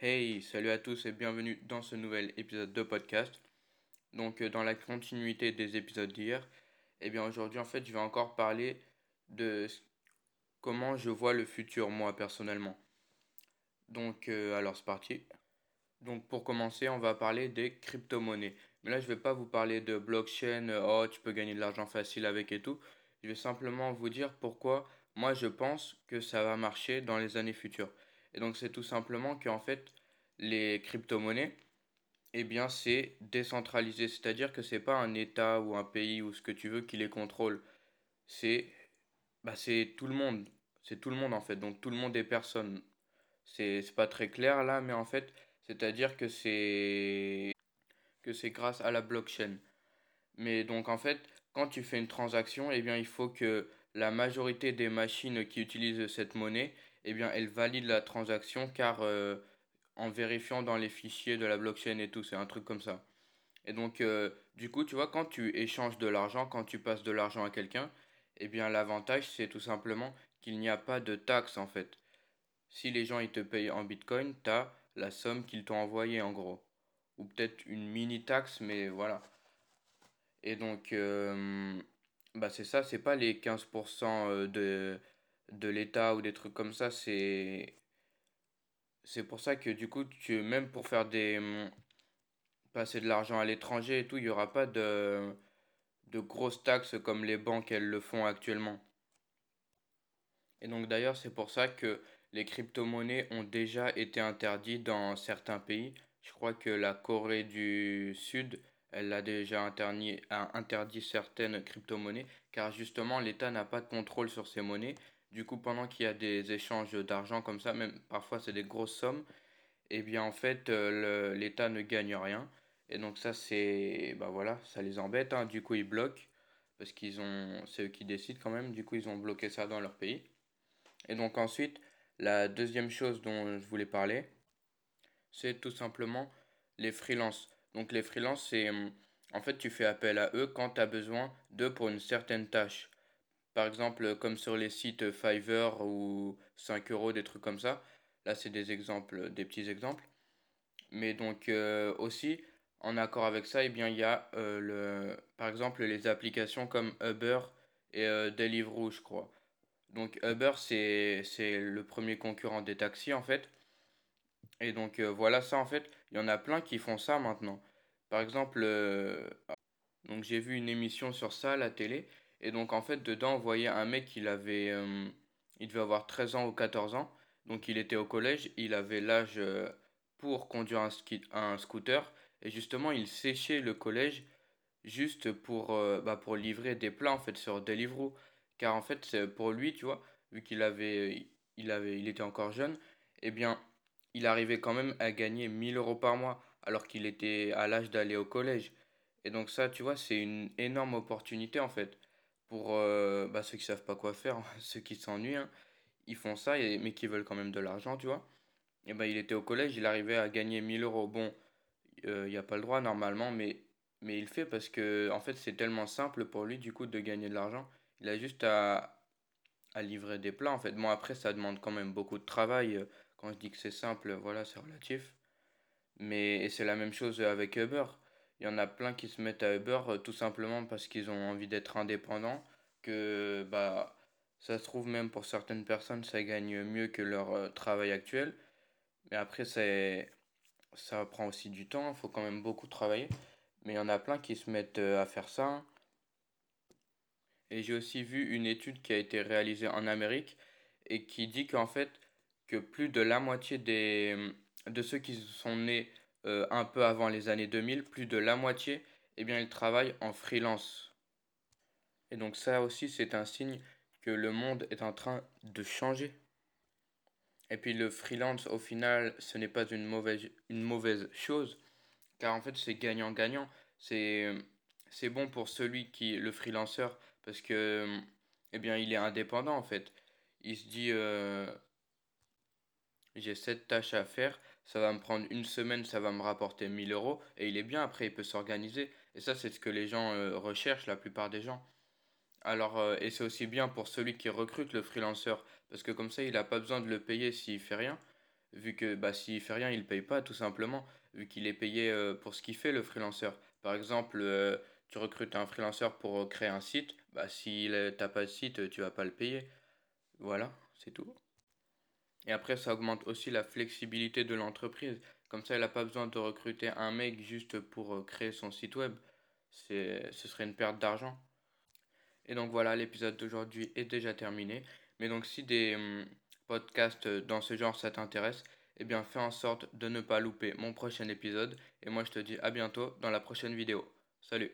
Hey, salut à tous et bienvenue dans ce nouvel épisode de podcast. Donc euh, dans la continuité des épisodes d'hier, eh bien aujourd'hui en fait je vais encore parler de comment je vois le futur moi personnellement. Donc euh, alors c'est parti. Donc pour commencer on va parler des crypto-monnaies. Mais là je vais pas vous parler de blockchain, euh, oh tu peux gagner de l'argent facile avec et tout. Je vais simplement vous dire pourquoi moi je pense que ça va marcher dans les années futures. Et donc c'est tout simplement qu'en fait, les crypto-monnaies, eh bien c'est décentralisé. C'est-à-dire que c'est pas un État ou un pays ou ce que tu veux qui les contrôle. C'est bah, c'est tout le monde. C'est tout le monde en fait. Donc tout le monde est personne. C'est pas très clair là, mais en fait, c'est-à-dire que c'est que c'est grâce à la blockchain. Mais donc en fait, quand tu fais une transaction, eh bien il faut que la majorité des machines qui utilisent cette monnaie, eh bien, elles valident la transaction car euh, en vérifiant dans les fichiers de la blockchain et tout, c'est un truc comme ça. Et donc, euh, du coup, tu vois, quand tu échanges de l'argent, quand tu passes de l'argent à quelqu'un, eh bien, l'avantage, c'est tout simplement qu'il n'y a pas de taxe en fait. Si les gens ils te payent en bitcoin, tu as la somme qu'ils t'ont envoyée en gros. Ou peut-être une mini taxe, mais voilà. Et donc, euh, bah c'est ça, c'est pas les 15% euh, de, de l'État ou des trucs comme ça, c'est c'est pour ça que du coup, même pour faire des hum, passer de l'argent à l'étranger et tout, il n'y aura pas de, grosses taxes comme les banques elles le font actuellement. Et donc d'ailleurs, c'est pour ça que les crypto-monnaies ont déjà été interdites dans certains pays. Je crois que la Corée du Sud elle a déjà interdit, interdit certaines crypto-monnaies car justement l'État n'a pas de contrôle sur ces monnaies. Du coup, pendant qu'il y a des échanges d'argent comme ça, même parfois c'est des grosses sommes, et eh bien en fait euh, l'État ne gagne rien. Et donc ça c'est bah voilà, ça les embête hein. Du coup, ils bloquent parce qu'ils ont c'est eux qui décident quand même. Du coup, ils ont bloqué ça dans leur pays. Et donc ensuite, la deuxième chose dont je voulais parler, c'est tout simplement les freelances. Donc les freelances, c'est en fait tu fais appel à eux quand tu as besoin d'eux pour une certaine tâche. Par exemple, comme sur les sites Fiverr ou 5 euros, des trucs comme ça. Là, c'est des exemples, des petits exemples. Mais donc euh, aussi, en accord avec ça, eh bien, il y a euh, le, par exemple les applications comme Uber et euh, Deliveroo, je crois. Donc Uber, c'est, le premier concurrent des taxis en fait. Et donc euh, voilà ça en fait, il y en a plein qui font ça maintenant. Par exemple, euh, donc j'ai vu une émission sur ça à la télé et donc en fait dedans on voyait un mec il avait euh, il devait avoir 13 ans ou 14 ans. Donc il était au collège, il avait l'âge pour conduire un, un scooter et justement il séchait le collège juste pour bah, pour livrer des plats en fait sur Deliveroo car en fait pour lui, tu vois, vu qu'il avait il avait il était encore jeune, eh bien il arrivait quand même à gagner 1000 euros par mois alors qu'il était à l'âge d'aller au collège. Et donc ça, tu vois, c'est une énorme opportunité en fait pour euh, bah, ceux qui savent pas quoi faire, ceux qui s'ennuient, hein. ils font ça mais qui veulent quand même de l'argent, tu vois. Et ben il était au collège, il arrivait à gagner 1000 euros. Bon, euh, il n'y a pas le droit normalement, mais mais il fait parce que en fait c'est tellement simple pour lui du coup de gagner de l'argent. Il a juste à, à livrer des plats en fait. Bon après ça demande quand même beaucoup de travail. Quand je dis que c'est simple, voilà, c'est relatif. Mais c'est la même chose avec Uber. Il y en a plein qui se mettent à Uber euh, tout simplement parce qu'ils ont envie d'être indépendants. Que bah, ça se trouve même pour certaines personnes, ça gagne mieux que leur euh, travail actuel. Mais après, ça prend aussi du temps. Il faut quand même beaucoup travailler. Mais il y en a plein qui se mettent euh, à faire ça. Et j'ai aussi vu une étude qui a été réalisée en Amérique et qui dit qu'en fait, que plus de la moitié des, de ceux qui sont nés euh, un peu avant les années 2000, plus de la moitié, eh bien, ils travaillent en freelance. Et donc ça aussi, c'est un signe que le monde est en train de changer. Et puis le freelance, au final, ce n'est pas une mauvaise, une mauvaise chose, car en fait, c'est gagnant-gagnant. C'est, c'est bon pour celui qui, le freelanceur, parce que, eh bien, il est indépendant, en fait. Il se dit, euh, j'ai cette tâche à faire, ça va me prendre une semaine, ça va me rapporter 1000 euros, et il est bien, après il peut s'organiser. Et ça, c'est ce que les gens euh, recherchent, la plupart des gens. Alors, euh, et c'est aussi bien pour celui qui recrute le freelanceur, parce que comme ça, il n'a pas besoin de le payer s'il fait rien. vu que bah, s'il fait rien, il paye pas tout simplement, vu qu'il est payé euh, pour ce qu'il fait le freelanceur. Par exemple, tu recrutes un freelanceur pour créer un site, bah, s'il n'a pas de site, tu vas pas le payer. Voilà, c'est tout. Et après, ça augmente aussi la flexibilité de l'entreprise. Comme ça, elle n'a pas besoin de recruter un mec juste pour euh, créer son site web. Ce serait une perte d'argent. Et donc voilà, l'épisode d'aujourd'hui est déjà terminé. Mais donc si des hum, podcasts dans ce genre ça t'intéresse, eh bien fais en sorte de ne pas louper mon prochain épisode. Et moi je te dis à bientôt dans la prochaine vidéo. Salut